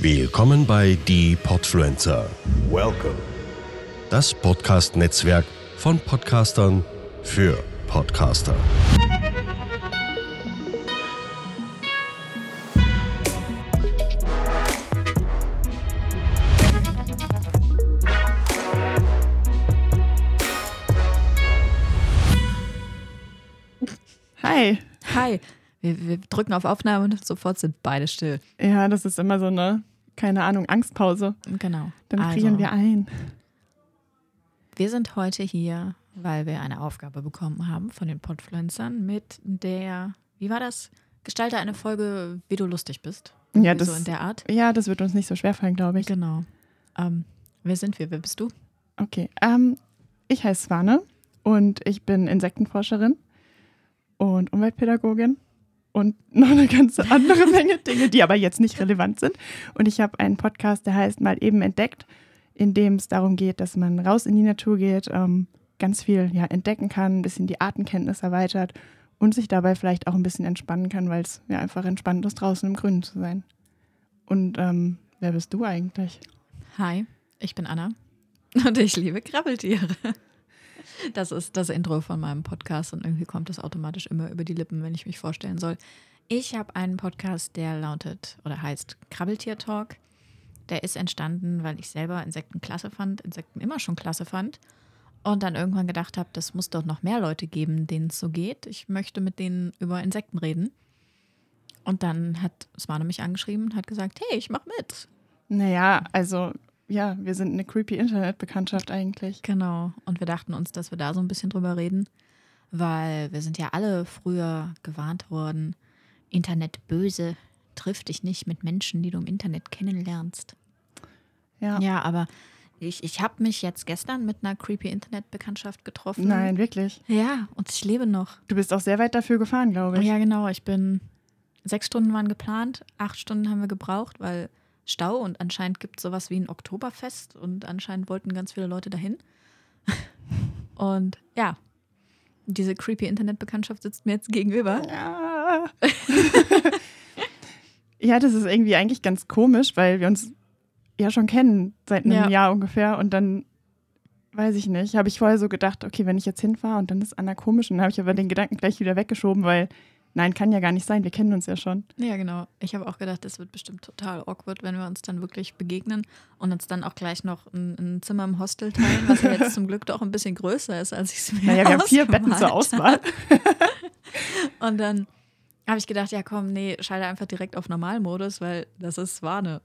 Willkommen bei Die Podfluencer. Welcome. Das Podcast-Netzwerk von Podcastern für Podcaster. Hi. Hi. Wir, wir drücken auf Aufnahme und sofort sind beide still. Ja, das ist immer so eine, keine Ahnung, Angstpause. Genau. Dann Also, frieren wir ein. Wir sind heute hier, weil wir eine Aufgabe bekommen haben von den Podfluencern mit der, wie war das? Gestalte eine Folge, wie du lustig bist. Ja, Irgendwie so das, in der Art. ja, das wird uns nicht so schwer fallen, glaube ich. Genau. Ähm, wer sind wir? Wer bist du? Okay. Ähm, ich heiße Swane und ich bin Insektenforscherin und Umweltpädagogin und noch eine ganze andere Menge Dinge, die aber jetzt nicht relevant sind. Und ich habe einen Podcast, der heißt Mal eben entdeckt, in dem es darum geht, dass man raus in die Natur geht, ähm, ganz viel ja, entdecken kann, ein bisschen die Artenkenntnis erweitert und sich dabei vielleicht auch ein bisschen entspannen kann, weil es ja einfach entspannt ist, draußen im Grünen zu sein. Und ähm, wer bist du eigentlich? Hi, ich bin Anna und ich liebe Krabbeltiere. Das ist das Intro von meinem Podcast und irgendwie kommt das automatisch immer über die Lippen, wenn ich mich vorstellen soll. Ich habe einen Podcast, der lautet oder heißt Krabbeltier Talk. Der ist entstanden, weil ich selber Insekten klasse fand, Insekten immer schon klasse fand und dann irgendwann gedacht habe, das muss doch noch mehr Leute geben, denen es so geht. Ich möchte mit denen über Insekten reden. Und dann hat Smane mich angeschrieben und hat gesagt, hey, ich mach mit. Naja, also ja, wir sind eine creepy Internetbekanntschaft eigentlich. Genau. Und wir dachten uns, dass wir da so ein bisschen drüber reden, weil wir sind ja alle früher gewarnt worden, Internet böse, triff dich nicht mit Menschen, die du im Internet kennenlernst. Ja. Ja, aber ich, ich habe mich jetzt gestern mit einer creepy Internetbekanntschaft getroffen. Nein, wirklich. Ja, und ich lebe noch. Du bist auch sehr weit dafür gefahren, glaube ich. Ja, genau. Ich bin, sechs Stunden waren geplant, acht Stunden haben wir gebraucht, weil Stau und anscheinend gibt es sowas wie ein Oktoberfest und anscheinend wollten ganz viele Leute dahin. Und ja, diese creepy Internetbekanntschaft sitzt mir jetzt gegenüber. Ja. ja, das ist irgendwie eigentlich ganz komisch, weil wir uns ja schon kennen seit einem Ja. Jahr ungefähr und dann weiß ich nicht, habe ich vorher so gedacht, okay, wenn ich jetzt hinfahre und dann ist Anna komisch, und dann habe ich aber den Gedanken gleich wieder weggeschoben, weil nein, kann ja gar nicht sein, wir kennen uns ja schon. Ja, genau. Ich habe auch gedacht, das wird bestimmt total awkward, wenn wir uns dann wirklich begegnen und uns dann auch gleich noch ein, ein Zimmer im Hostel teilen, was ja jetzt zum Glück doch ein bisschen größer ist, als ich es mir Naja, wir haben vier Betten zur Auswahl. Und dann habe ich gedacht, ja komm, nee, schalte einfach direkt auf Normalmodus, weil das ist Warne.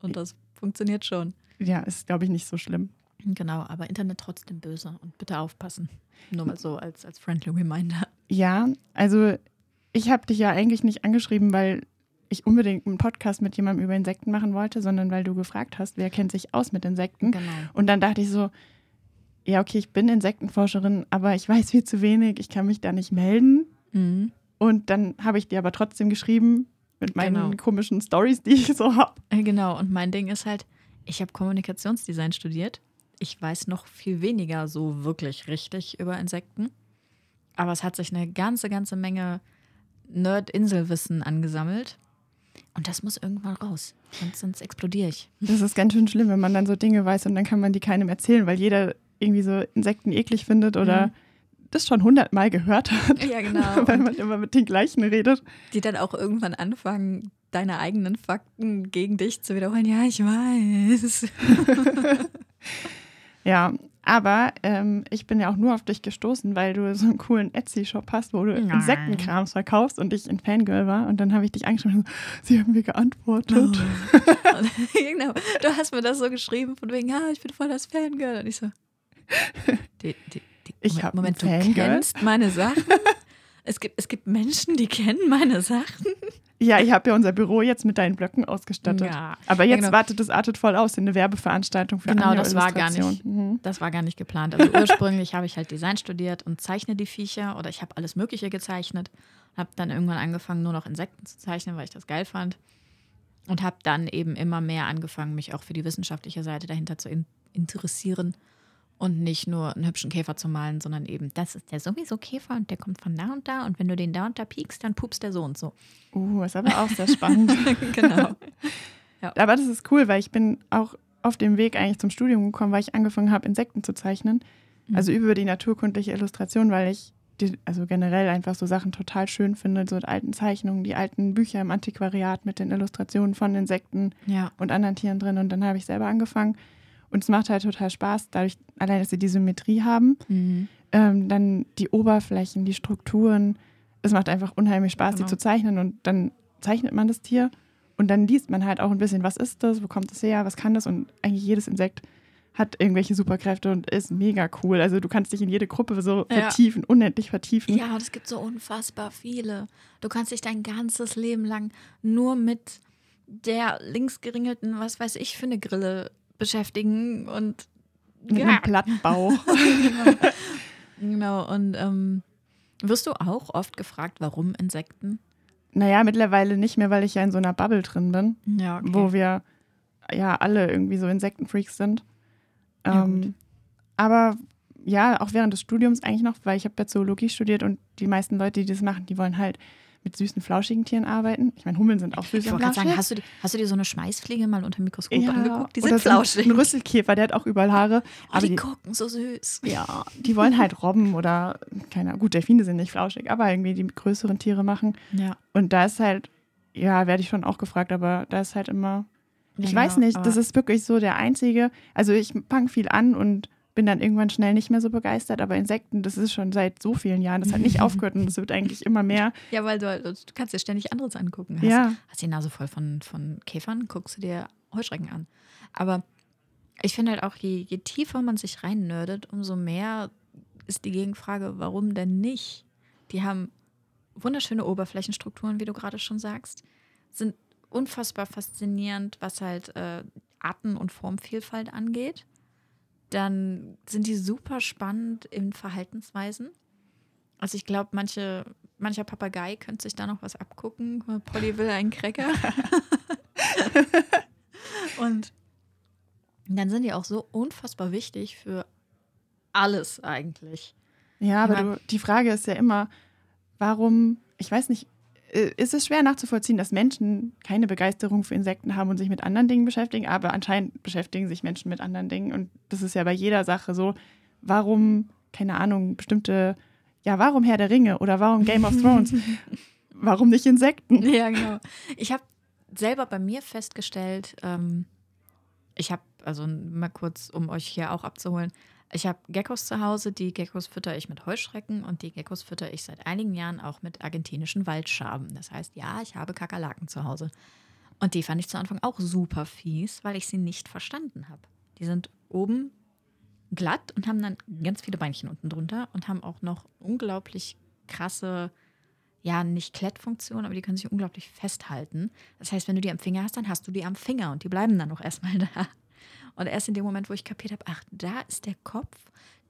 Und das funktioniert schon. Ja, ist, glaube ich, nicht so schlimm. Genau, aber Internet trotzdem böse und bitte aufpassen. Nur mal so als, als friendly reminder. Ja, also ich habe dich ja eigentlich nicht angeschrieben, weil ich unbedingt einen Podcast mit jemandem über Insekten machen wollte, sondern weil du gefragt hast, wer kennt sich aus mit Insekten. Genau. Und dann dachte ich so, ja, okay, ich bin Insektenforscherin, aber ich weiß viel zu wenig, ich kann mich da nicht melden. Mhm. Und dann habe ich dir aber trotzdem geschrieben mit meinen Genau. komischen Stories, die ich so habe. Äh, Genau, und mein Ding ist halt, ich habe Kommunikationsdesign studiert. Ich weiß noch viel weniger so wirklich richtig über Insekten. Aber es hat sich eine ganze, ganze Menge Nerd-Inselwissen angesammelt. Und das muss irgendwann raus. Sonst, sonst explodiere ich. Das ist ganz schön schlimm, wenn man dann so Dinge weiß und dann kann man die keinem erzählen, weil jeder irgendwie so Insekten eklig findet oder Mhm. das schon hundertmal gehört hat, Ja, genau. weil man immer mit den gleichen redet. Die dann auch irgendwann anfangen, deine eigenen Fakten gegen dich zu wiederholen. Ja, ich weiß. Ja, aber ähm, ich bin ja auch nur auf dich gestoßen, weil du so einen coolen Etsy-Shop hast, wo du Nein. Insektenkrams verkaufst und ich ein Fangirl war. Und dann habe ich dich angesprochen und so, sie haben mir geantwortet. Und, genau. Du hast mir das so geschrieben, von wegen, ja, ich bin voll das Fangirl. Und ich so, die, die, die, Ich Moment, Moment, du Fangirl? kennst meine Sachen? Es gibt, es gibt Menschen, die kennen meine Sachen. Ja, ich habe ja unser Büro jetzt mit deinen Blöcken ausgestattet. Ja. Aber jetzt genau. wartet das artet voll aus, eine Werbeveranstaltung für Genau, Anja das war gar nicht. Mhm. Das war gar nicht geplant. Also ursprünglich habe ich halt Design studiert und zeichne die Viecher oder ich habe alles Mögliche gezeichnet. Habe dann irgendwann angefangen, nur noch Insekten zu zeichnen, weil ich das geil fand. Und habe dann eben immer mehr angefangen, mich auch für die wissenschaftliche Seite dahinter zu in interessieren und nicht nur einen hübschen Käfer zu malen, sondern eben, das ist der sowieso Käfer und der kommt von da und da und wenn du den da und da piekst, dann pupst der so und so. Uh, ist aber auch sehr spannend. genau. Aber das ist cool, weil ich bin auch auf dem Weg eigentlich zum Studium gekommen, weil ich angefangen habe, Insekten zu zeichnen. Mhm. Also über die naturkundliche Illustration, weil ich die, also generell einfach so Sachen total schön finde, so die alten Zeichnungen, die alten Bücher im Antiquariat mit den Illustrationen von Insekten Ja. und anderen Tieren drin. Und dann habe ich selber angefangen. Und es macht halt total Spaß, dadurch, allein, dass sie die Symmetrie haben, Mhm. ähm, dann die Oberflächen, die Strukturen. Es macht einfach unheimlich Spaß, Genau. die zu zeichnen. Und dann zeichnet man das Tier und dann liest man halt auch ein bisschen, was ist das, wo kommt es her, was kann das. Und eigentlich jedes Insekt hat irgendwelche Superkräfte und ist mega cool. Also du kannst dich in jede Gruppe so Ja. vertiefen, unendlich vertiefen. Ja, und es gibt so unfassbar viele. Du kannst dich dein ganzes Leben lang nur mit der links geringelten, was weiß ich, für eine Grille beschäftigen und Mit Ja. einem Plattenbauch. genau. Und ähm, wirst du auch oft gefragt, warum Insekten? naja, mittlerweile nicht mehr, weil ich ja in so einer Bubble drin bin. Ja, wo wir ja alle irgendwie so Insektenfreaks sind. Ja, Ähm, gut. aber ja, auch während des Studiums eigentlich noch, weil ich habe ja Zoologie studiert und die meisten Leute, die das machen, die wollen halt mit süßen, flauschigen Tieren arbeiten. Ich meine, Hummeln sind auch süß ich wollte gerade sagen, hast du, hast du dir so eine Schmeißfliege mal unter dem Mikroskop ja, angeguckt? Die sind flauschig. Ein Rüsselkäfer, der hat auch überall Haare. oh, aber die die, gucken so süß. ja, die wollen halt Robben oder, keine Ahnung, gut, Delfine sind nicht flauschig, aber irgendwie die größeren Tiere machen. Ja. Und da ist halt, ja, werde ich schon auch gefragt, aber da ist halt immer Ja, Ich weiß genau, nicht, das ist wirklich so der einzige. Also ich fange viel an und bin dann irgendwann schnell nicht mehr so begeistert, aber Insekten, das ist schon seit so vielen Jahren, das hat nicht aufgehört und es wird eigentlich immer mehr. Ja, weil du, du kannst dir ständig anderes angucken. Hast, Ja. hast die Nase voll von, von Käfern, guckst du dir Heuschrecken an. Aber ich finde halt auch, je, je tiefer man sich rein nerdet, umso mehr ist die Gegenfrage, warum denn nicht? Die haben wunderschöne Oberflächenstrukturen, wie du gerade schon sagst, sind unfassbar faszinierend, was halt äh, Arten- und Formvielfalt angeht. Dann sind die super spannend in Verhaltensweisen. Also ich glaube, manche, mancher Papagei könnte sich da noch was abgucken. Polly will einen Cracker. Und dann sind die auch so unfassbar wichtig für alles eigentlich. Ja, aber du, die Frage ist ja immer, warum, ich weiß nicht, ist es schwer nachzuvollziehen, dass Menschen keine Begeisterung für Insekten haben und sich mit anderen Dingen beschäftigen, aber anscheinend beschäftigen sich Menschen mit anderen Dingen und das ist ja bei jeder Sache so, warum, keine Ahnung, bestimmte, ja, warum Herr der Ringe oder warum Game of Thrones, warum nicht Insekten? Ja, genau. Ich habe selber bei mir festgestellt, ähm, ich habe, also mal kurz, um euch hier auch abzuholen, ich habe Geckos zu Hause, die Geckos fütter ich mit Heuschrecken und die Geckos fütter ich seit einigen Jahren auch mit argentinischen Waldschaben. Das heißt, ja, ich habe Kakerlaken zu Hause. Und die fand ich zu Anfang auch super fies, weil ich sie nicht verstanden habe. Die sind oben glatt und haben dann ganz viele Beinchen unten drunter und haben auch noch unglaublich krasse, ja, nicht Klettfunktion, aber die können sich unglaublich festhalten. Das heißt, wenn du die am Finger hast, dann hast du die am Finger und die bleiben dann auch erstmal da. Und erst in dem Moment, wo ich kapiert habe, ach, da ist der Kopf,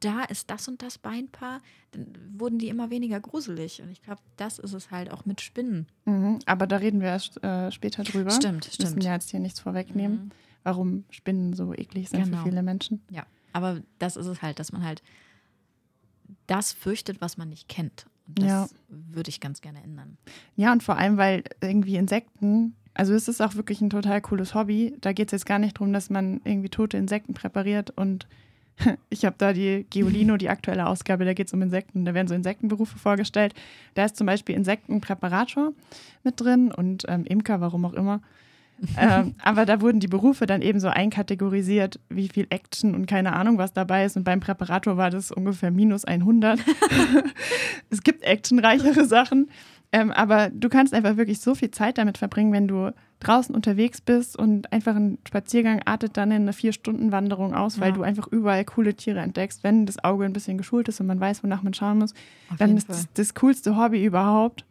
da ist das und das Beinpaar, dann wurden die immer weniger gruselig. Und ich glaube, das ist es halt auch mit Spinnen. Mhm, aber da reden wir erst äh, später drüber. Stimmt, Wir müssen stimmt. ja jetzt hier nichts vorwegnehmen, Mhm. warum Spinnen so eklig sind Genau. für viele Menschen. Ja, aber das ist es halt, dass man halt das fürchtet, was man nicht kennt. Und das Ja. würde ich ganz gerne ändern. Ja, und vor allem, weil irgendwie Insekten, also es ist auch wirklich ein total cooles Hobby. Da geht es jetzt gar nicht darum, dass man irgendwie tote Insekten präpariert und ich habe da die Geolino, die aktuelle Ausgabe, da geht es um Insekten, da werden so Insektenberufe vorgestellt. Da ist zum Beispiel Insektenpräparator mit drin und ähm, Imker, warum auch immer. ähm, aber da wurden die Berufe dann eben so einkategorisiert, wie viel Action und keine Ahnung, was dabei ist. Und beim Präparator war das ungefähr minus 100. es gibt actionreichere Sachen. Ähm, aber du kannst einfach wirklich so viel Zeit damit verbringen, wenn du draußen unterwegs bist und einfach ein Spaziergang artet dann in eine Vier-Stunden-Wanderung aus, weil Ja. du einfach überall coole Tiere entdeckst. Wenn das Auge ein bisschen geschult ist und man weiß, wonach man schauen muss, Auf dann ist das das coolste Hobby überhaupt.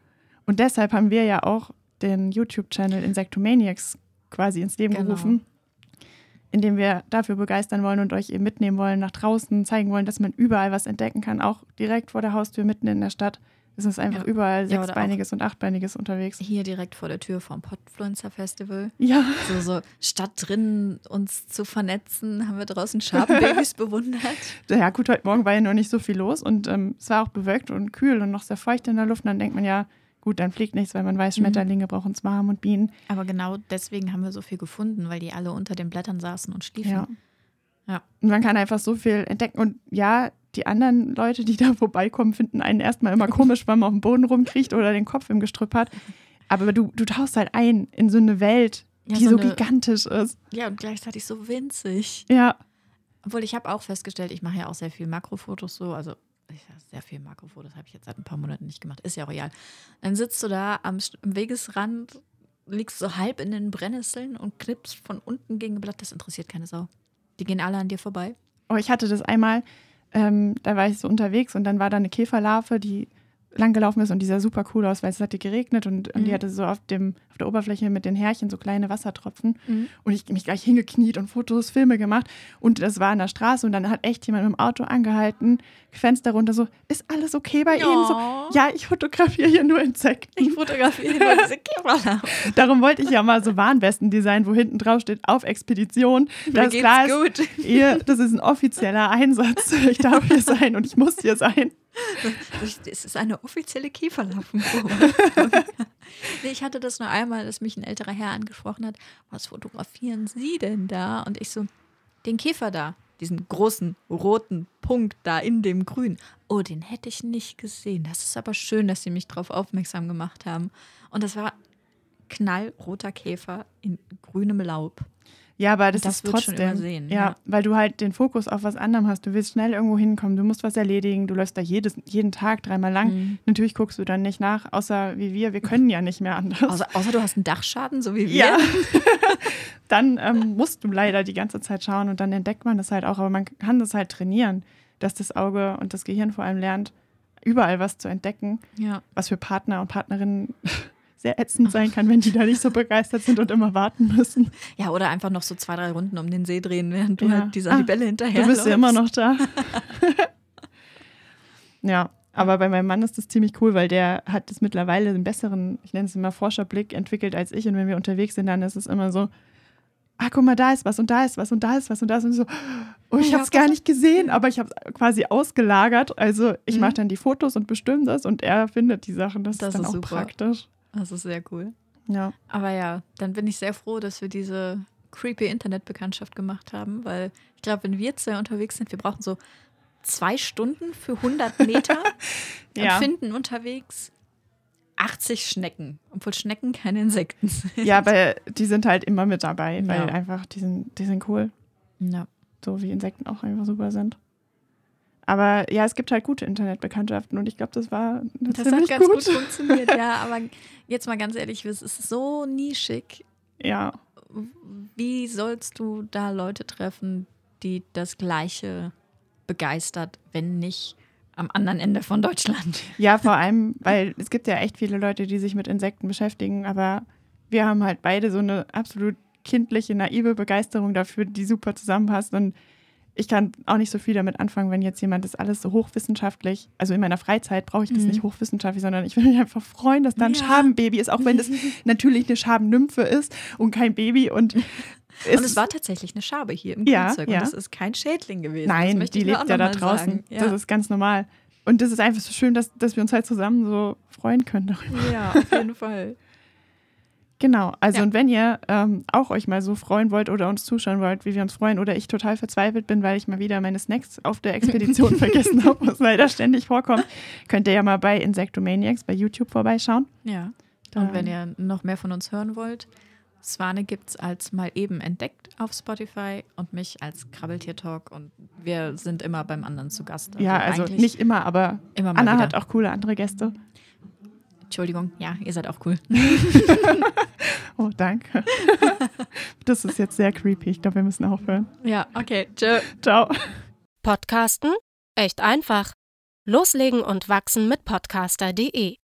Und deshalb haben wir ja auch den YouTube-Channel Insectomaniacs quasi ins Leben Genau. gerufen, in dem wir dafür begeistern wollen und euch eben mitnehmen wollen nach draußen, zeigen wollen, dass man überall was entdecken kann, auch direkt vor der Haustür mitten in der Stadt. Es ist einfach Ja. überall Ja, Sechsbeiniges und Achtbeiniges unterwegs. Hier direkt vor der Tür vom Podfluencer Festival. Ja, So, so statt drin uns zu vernetzen, haben wir draußen Schabenbabys bewundert. ja gut, heute Morgen war ja noch nicht so viel los und ähm, es war auch bewölkt und kühl und noch sehr feucht in der Luft. Und dann denkt man ja, gut, dann fliegt nichts, weil man weiß, Mhm. Schmetterlinge brauchen es warm und Bienen. Aber genau deswegen haben wir so viel gefunden, weil die alle unter den Blättern saßen und schliefen. Ja. Ja. Und man kann einfach so viel entdecken. Und ja, die anderen Leute, die da vorbeikommen, finden einen erstmal immer komisch, weil man auf dem Boden rumkriecht oder den Kopf im Gestrüpp hat. Aber du, du tauchst halt ein in so eine Welt, Ja, die so so, eine- gigantisch ist. Ja, und gleichzeitig so winzig. Ja, Obwohl ich habe auch festgestellt, ich mache ja auch sehr viel Makrofotos so, also ich, sehr viel Makrofotos habe ich jetzt seit ein paar Monaten nicht gemacht, ist ja auch real. Dann sitzt du da am, am Wegesrand, liegst so halb in den Brennnesseln und knippst von unten gegen ein Blatt, das interessiert keine Sau. Die gehen alle an dir vorbei. Oh, ich hatte das einmal, ähm, da war ich so unterwegs und dann war da eine Käferlarve, die langgelaufen ist und die sah super cool aus, weil es hatte geregnet und, und die Mhm. hatte so auf, dem, auf der Oberfläche mit den Härchen so kleine Wassertropfen. Mhm. Und ich mich gleich hingekniet und Fotos, Filme gemacht. Und das war an der Straße und dann hat echt jemand mit dem Auto angehalten, Fenster runter, so, ist alles okay bei Ihnen? So, ja, ich fotografiere hier nur Insekten. Ich fotografiere nur diese Käferlarven. Darum wollte ich ja mal so Warnwesten designen, wo hinten drauf steht, auf Expedition. Das geht's klar ist, gut. Ihr, das ist ein offizieller Einsatz. Ich darf hier sein und ich muss hier sein. Es ist eine offizielle nee, ich hatte das nur einmal, dass mich ein älterer Herr angesprochen hat. Was fotografieren Sie denn da? Und ich so, den Käfer da. Diesen großen roten Punkt da in dem Grün. Oh, den hätte ich nicht gesehen. Das ist aber schön, dass Sie mich darauf aufmerksam gemacht haben. Und das war knallroter Käfer in grünem Laub. Ja, aber das, Das ist trotzdem. übersehen, ja, ja. weil du halt den Fokus auf was anderem hast. Du willst schnell irgendwo hinkommen, du musst was erledigen, du läufst da jedes, jeden Tag dreimal lang. Mhm. Natürlich guckst du dann nicht nach, außer wie wir. Wir können ja nicht mehr anders. Außer, außer du hast einen Dachschaden, so wie wir. ja. dann ähm, musst du leider die ganze Zeit schauen und dann entdeckt man das halt auch. Aber man kann das halt trainieren, dass das Auge und das Gehirn vor allem lernt, überall was zu entdecken, ja. was für Partner und Partnerinnen sehr ätzend sein kann, wenn die da nicht so begeistert sind und immer warten müssen. Ja, oder einfach noch so zwei, drei Runden um den See drehen, während du Ja. halt dieser Ah, Libelle hinterher Du bist ja immer noch da. ja, aber bei meinem Mann ist das ziemlich cool, weil der hat das mittlerweile einen besseren, ich nenne es immer Forscherblick, entwickelt als ich. Und wenn wir unterwegs sind, dann ist es immer so, ah, guck mal, da ist was und da ist was und da ist was und da ist und so, oh, ich habe es gar nicht gesehen, aber ich habe es quasi ausgelagert. Also ich Mhm. mache dann die Fotos und bestimme das und er findet die Sachen. Das, Das ist dann ist auch super. praktisch. Das ist sehr cool. Ja. Aber ja, dann bin ich sehr froh, dass wir diese creepy Internetbekanntschaft gemacht haben, weil ich glaube, wenn wir zwei unterwegs sind, wir brauchen so zwei Stunden für 100 Meter Ja. und finden unterwegs 80 Schnecken, obwohl Schnecken keine Insekten sind. ja, aber die sind halt immer mit dabei, weil Ja. einfach, die sind, die sind cool. Ja. so wie Insekten auch einfach super sind. Aber ja, es gibt halt gute Internetbekanntschaften und ich glaube, das war Das hat ziemlich ganz gut. gut. funktioniert, ja. Aber jetzt mal ganz ehrlich, es ist so nischig. Ja, Wie sollst du da Leute treffen, die das Gleiche begeistert, wenn nicht am anderen Ende von Deutschland? ja, vor allem, weil es gibt ja echt viele Leute, die sich mit Insekten beschäftigen, aber wir haben halt beide so eine absolut kindliche, naive Begeisterung dafür, die super zusammenpasst und ich kann auch nicht so viel damit anfangen, wenn jetzt jemand das alles so hochwissenschaftlich, also in meiner Freizeit brauche ich das Mhm. nicht hochwissenschaftlich, sondern ich will mich einfach freuen, dass da ein Ja. Schabenbaby ist, auch wenn das natürlich eine Schabennymphe ist und kein Baby und Und es war tatsächlich eine Schabe hier im Ja, Grünzeug ja. und es ist kein Schädling gewesen. Nein, die lebt ja da draußen. Ja. Das ist ganz normal. Und das ist einfach so schön, dass, dass wir uns halt zusammen so freuen können darüber. ja, auf jeden Fall. Genau. Also Ja. und wenn ihr ähm, auch euch mal so freuen wollt oder uns zuschauen wollt, wie wir uns freuen, oder ich total verzweifelt bin, weil ich mal wieder meine Snacks auf der Expedition vergessen habe, was leider ständig vorkommt, könnt ihr ja mal bei Insectomaniacs bei YouTube vorbeischauen. Ja. Und wenn ihr noch mehr von uns hören wollt, Swane gibt es als mal eben entdeckt auf Spotify und mich als Krabbeltier-Talk und wir sind immer beim anderen zu Gast. ja, also eigentlich nicht immer, aber immer mal Anna wieder. hat auch coole andere Gäste. Entschuldigung, ja, ihr seid auch cool. Oh, danke. das ist jetzt sehr creepy. Ich glaube, wir müssen aufhören. Ja, okay, tschö. Ciao. Podcasten? Echt einfach. Loslegen und wachsen mit podcaster.de